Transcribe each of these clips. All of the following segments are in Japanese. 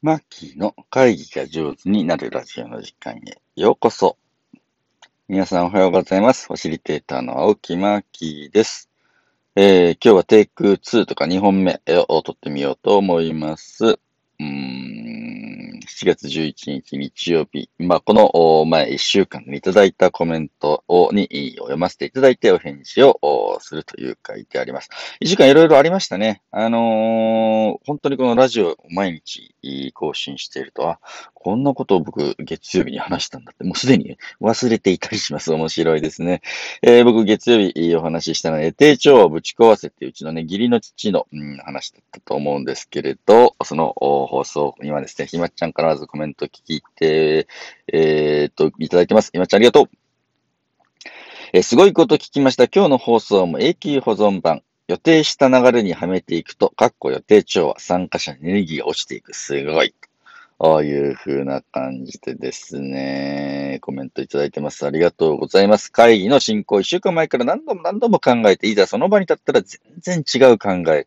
マッキーの会議が上手になるラジオの時間へようこそ。皆さんおはようございます。ファシリテーターの青木マッキーです。えー、今日はテイク2とか2本目を撮ってみようと思います。うーん7月11日日曜日、まあ、この前1週間いただいたコメントをに読ませていただいてお返事をするという回であります。1週間いろいろありましたね。あのー、本当にこのラジオを毎日更新していると、は、こんなことを僕月曜日に話したんだって、もうすでに忘れていたりします。面白いですね。えー、僕月曜日お話ししたのは、低腸をぶち壊せっていううちのね、義理の父の、うん、話だったと思うんですけれど、その放送、今ですね、ひまっちゃんからまずコメント聞いて、えー、っと、いただいてます。ひまっちゃんありがとう。えー、すごいこと聞きました。今日の放送も永久保存版。予定した流れにはめていくと、かっこ予定調は参加者にエネルギーが落ちていく。すごい。ああいう風な感じでですね、コメントいただいてます。ありがとうございます。会議の進行、一週間前から何度も何度も考えて、いざその場に立ったら全然違う考え、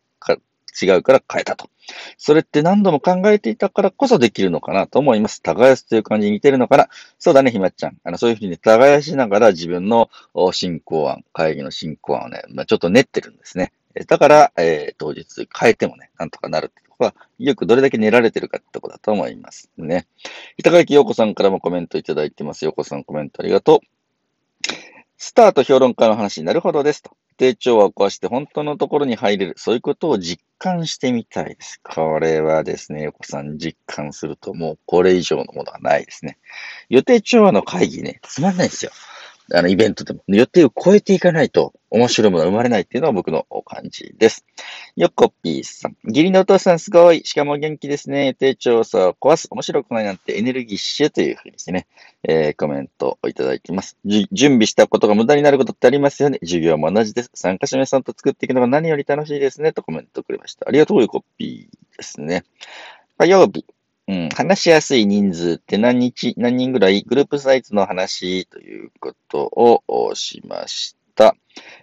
違うから変えたと。それって何度も考えていたからこそできるのかなと思います。耕すという感じに似てるのかなそうだね、ひまっちゃん。あの、そういうふうに耕しながら自分の進行案、会議の進行案をね、まあ、ちょっと練ってるんですね。だから、えー、当日変えてもね、なんとかなるってとこは、よくどれだけ練られてるかってとこだと思いますね。板垣陽子さんからもコメントいただいてます。陽子さんコメントありがとう。スタート評論家の話に、なるほどですと。低調和を壊して本当のところに入れる。そういうことを実感してみたいです。これはですね、横さん実感するともうこれ以上のものはないですね。予定調和の会議ね、つまんないですよ。あの、イベントでも予定を超えていかないと面白いものが生まれないっていうのは僕の感じです。よこぴーさん。義理のお父さんすごい。しかも元気ですね。定調査を壊す。面白くないなんてエネルギッシュというふうにしてね、えー、コメントをいただいてます。準備したことが無駄になることってありますよね。授業も同じです。参加者皆さんと作っていくのが何より楽しいですね。とコメントくれました。ありがとう、よこぴーですね。火曜日。うん、話しやすい人数って何日、何人ぐらいグループサイズの話ということをしました。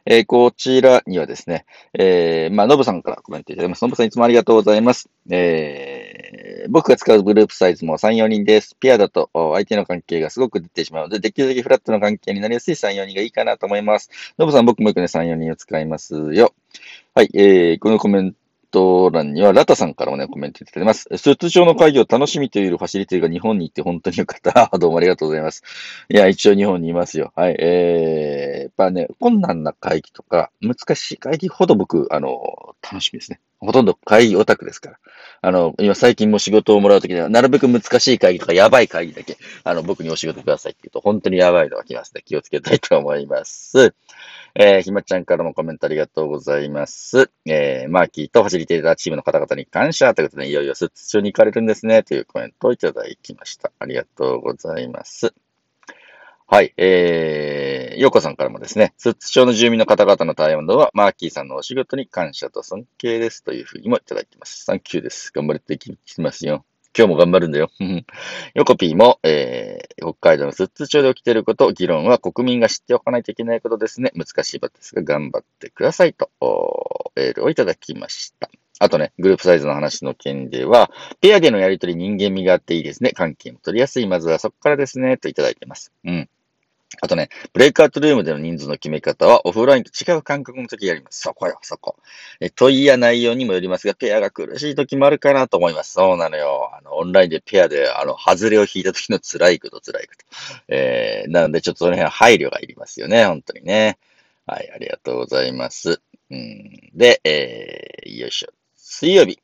えー、こちらにはですね、えー、まあ、のぶさんからコメントいただきます。のぶさんいつもありがとうございます。えー、僕が使うグループサイズも3、4人です。ペアだと相手の関係がすごく出てしまうので、できるだけフラットの関係になりやすい3、4人がいいかなと思います。のぶさん、僕もよくね、3、4人を使いますよ。はい、えー、このコメントト欄には、ラタさんからもね、コメントいただいてます。スーツ上の会議を楽しみというファシリティが日本に行って本当によかった。どうもありがとうございます。いや、一応日本にいますよ。はい。えー、やっぱね、困難な会議とか、難しい会議ほど僕、あの、楽しみですね。ほとんど会議オタクですから。あの、今最近も仕事をもらうときには、なるべく難しい会議とかやばい会議だけ、あの、僕にお仕事くださいって言うと、本当にやばいのが来ますね。気をつけたいと思います。えー、ひまちゃんからもコメントありがとうございます。えー、マーキーとファシリテーターチームの方々に感謝ということで、いよいよ出張に行かれるんですね、というコメントをいただきました。ありがとうございます。はい、えー、ようこさんからもですね、寿都町の住民の方々の対応は、マーキーさんのお仕事に感謝と尊敬ですというふうにもいただいてます。サンキューです。頑張っていきますよ。今日も頑張るんだよ。ヨコピーも、えー、北海道の寿都町で起きていること、議論は国民が知っておかないといけないことですね。難しい場ですが、頑張ってくださいと、エールをいただきました。あとね、グループサイズの話の件では、ペアでのやりとり人間味があっていいですね。関係も取りやすい。まずはそこからですね。といただいてます。うん。あとね、ブレイクアウトルームでの人数の決め方はオフラインと違う感覚の時やります。そこよ、そこ。え問いや内容にもよりますが、ペアが苦しい時もあるかなと思います。そうなのよ。あの、オンラインでペアで、あの、外れを引いた時の辛いこと、辛いこと。えー、なのでちょっとその辺は配慮がいりますよね、本当にね。はい、ありがとうございます。うん、で、えー、よいしょ。水曜日。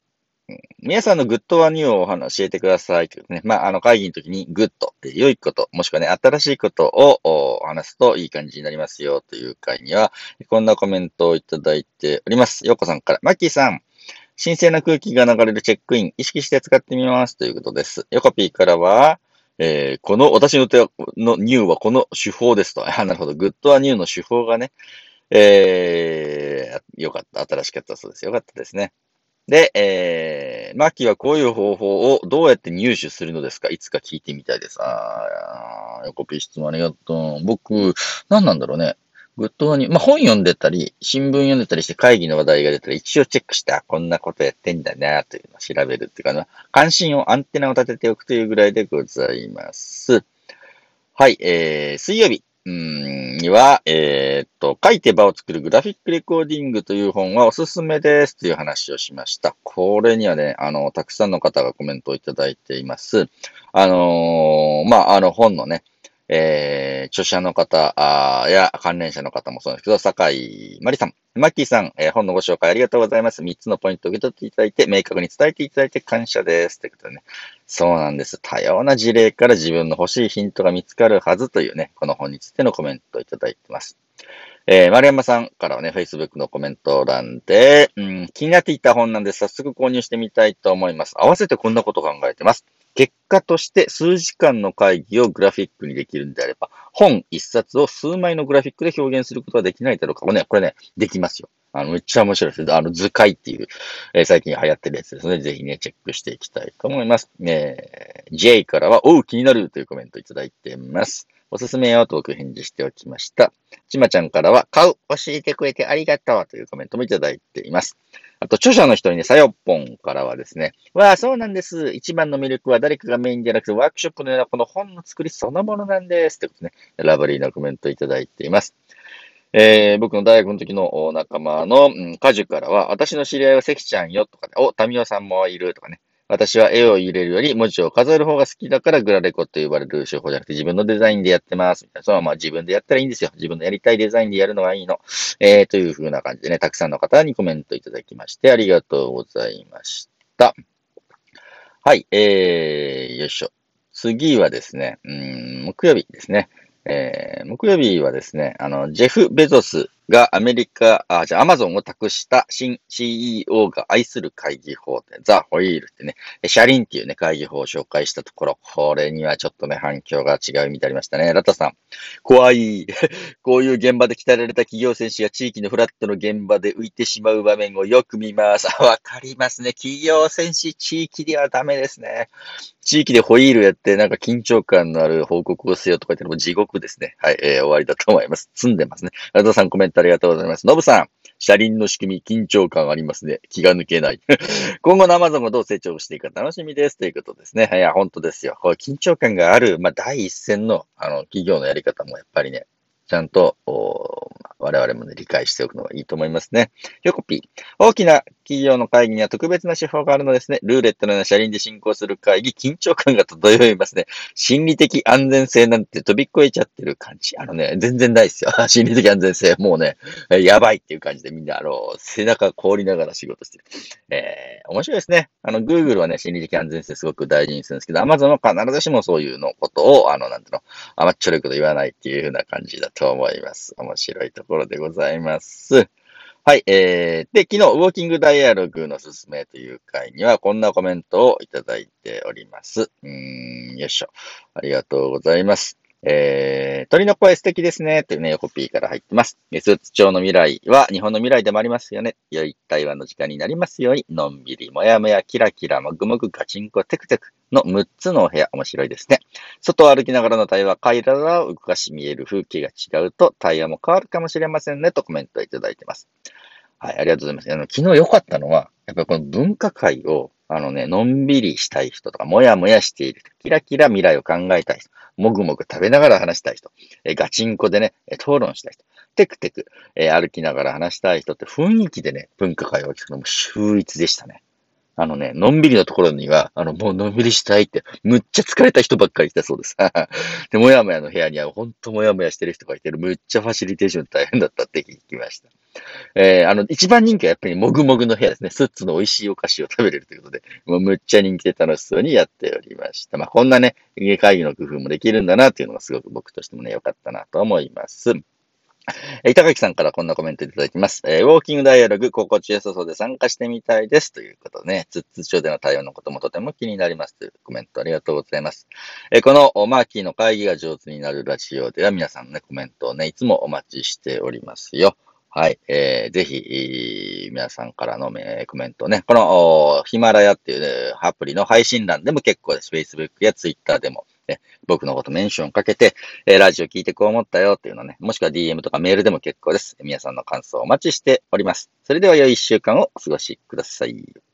皆さんの Good and New を教えてください。ね。まあ、あの会議の時に Good、良いこと、もしくはね、新しいことを話すといい感じになりますよという会には、こんなコメントをいただいております。ようこさんから、マッキーさん、神聖な空気が流れるチェックイン、意識して使ってみますということです。ヨコピーからは、えー、この、私の手の New はこの手法ですと。あ、なるほど。 Good and New の手法がね、えー、よかった。新しかったそうです。よかったですね。で、えー、マキはこういう方法をどうやって入手するのですか？いつか聞いてみたいです。あー、横ピー質問ありがとう。僕、何なんだろうね。グッドに、まあ、本読んでたり、新聞読んでたりして会議の話題が出たら一応チェックして、こんなことやってんだな、というのを調べるっていうかな、関心を、アンテナを立てておくというぐらいでございます。はい、えー、水曜日。には、えー、っと、書いて場を作るグラフィックレコーディングという本はおすすめですという話をしました。これにはね、あの、たくさんの方がコメントをいただいています。あのー、まあ、あの本のね、えー、著者の方や関連者の方もそうですけど、坂井まりさん、マッキーさん、えー、本のご紹介ありがとうございます。3つのポイントを受け取っていただいて、明確に伝えていただいて感謝です。ということでね。そうなんです。多様な事例から自分の欲しいヒントが見つかるはずというね、この本についてのコメントをいただいてます。えー、丸山さんからはね、Facebook のコメント欄で、うん、気になっていた本なんで早速購入してみたいと思います。合わせてこんなこと考えてます。結果として数時間の会議をグラフィックにできるんであれば、本一冊を数枚のグラフィックで表現することはできないだろうかも。ね、これね、できますよ。あの、めっちゃ面白いです。あの、図解っていう、えー、最近流行ってるやつですね。ぜひね、チェックしていきたいと思います。えー、J からは、おう、気になるというコメントいただいています。おすすめをトーク返事しておきました。ちまちゃんからは、買う、教えてくれてありがとうというコメントもいただいています。あと、著者の人にね、さよっぽんからはですね、わあ、そうなんです。一番の魅力は誰かがメインじゃなくて、ワークショップのようなこの本の作りそのものなんです。ということね、ラブリーなコメントいただいています。えー、僕の大学の時の仲間の、うん、カジュからは、私の知り合いは関ちゃんよとかね、お、タミオさんもいるとかね、私は絵を入れるより文字を数える方が好きだからグラレコと呼ばれる手法じゃなくて自分のデザインでやってます。そのまま自分でやったらいいんですよ。自分のやりたいデザインでやるのがいいの。えー、という風な感じでね、たくさんの方にコメントいただきましてありがとうございました。はい、えー、よいしょ。次はですね、うん、木曜日ですね。えー、木曜日はですね、あの、ジェフ・ベゾスがアメリカ、あ、じゃあアマゾンを託した新 CEO が愛する会議法で、ザ・ホイールってね、シャリンっていうね、会議法を紹介したところ、これにはちょっとね、反響が違うみたいありましたね。ラタさん、怖い。こういう現場で鍛えられた企業選手が地域のフラットの現場で浮いてしまう場面をよく見ます。わかりますね。企業選手、地域ではダメですね。地域でホイールやって、なんか緊張感のある報告をせよとか言っても地獄ですね。はい、えー、終わりだと思います。積んでますね。ラタさんコメントありがとうございます。ノブさん、車輪の仕組み、緊張感ありますね。気が抜けない。今後の Amazon がどう成長していくか楽しみです。ということですね。いや、本当ですよ。これ緊張感がある、まあ、第一線の、あの、企業のやり方もやっぱりね、ちゃんと、我々もね、理解しておくのがいいと思いますね。ヨコピー。大きな企業の会議には特別な手法があるのですね。ルーレットのような車輪で進行する会議、緊張感が漂いますね。心理的安全性なんて飛び越えちゃってる感じ。あのね、全然ないですよ。心理的安全性。もうね、やばいっていう感じでみんな、あの、背中凍りながら仕事してる。えー、面白いですね。あの、Google はね、心理的安全性すごく大事にするんですけど、Amazon は必ずしもそういうのことを、あの、なんていうの、甘っちょろいこと言わないっていう風な感じだとと思います。面白いところでございます。はい、えー、で、昨日、ウォーキングダイアログのすすめという回には、こんなコメントをいただいております。うーん、よいしょ。ありがとうございます。えー、鳥の声素敵ですね。というね、コピーから入ってます。スーツ町の未来は日本の未来でもありますよね。良い対話の時間になりますように、のんびり、もやもや、キラキラ、もぐもぐ、ガチンコ、テクテクの6つのお部屋、面白いですね。外を歩きながらの対話、階段を動かし見える風景が違うと、対話も変わるかもしれませんね。とコメントをいただいてます。はい、ありがとうございます。あの、昨日良かったのは、やっぱりこの文化会を、あのね、のんびりしたい人とか、もやもやしている人、キラキラ未来を考えたい人、もぐもぐ食べながら話したい人、えガチンコでね、討論したい人、テクテク、え歩きながら話したい人って雰囲気でね、文化会を聞くのも秀逸でしたね。あのね、のんびりのところには、あの、もうのんびりしたいって、むっちゃ疲れた人ばっかりいたそうです。で、もやもやの部屋には、ほんともやもやしてる人がいてる、むっちゃファシリテーション大変だったって聞きました。えー、あの、一番人気はやっぱりもぐもぐの部屋ですね。スッツの美味しいお菓子を食べれるということで、もうむっちゃ人気で楽しそうにやっておりました。まあ、こんなね、家会議の工夫もできるんだなっていうのがすごく僕としてもね、良かったなと思います。え板垣さんからこんなコメントいただきます。えー、ウォーキングダイアログ、心地よさそうで参加してみたいです。ということでね、通知書での対応のこともとても気になります。というコメントありがとうございます。えー、このマーキーの会議が上手になるラジオでは皆さんのね、コメントをね、いつもお待ちしておりますよ。はい。えー、ぜひ、皆さんからの、えコメントね。この、ヒマラヤっていう、ね、アプリの配信欄でも結構です。Facebook や Twitter でも、え僕のことメンションかけて、えラジオ聞いてこう思ったよっていうのね、もしくは DM とかメールでも結構です。皆さんの感想をお待ちしております。それでは良い一週間をお過ごしください。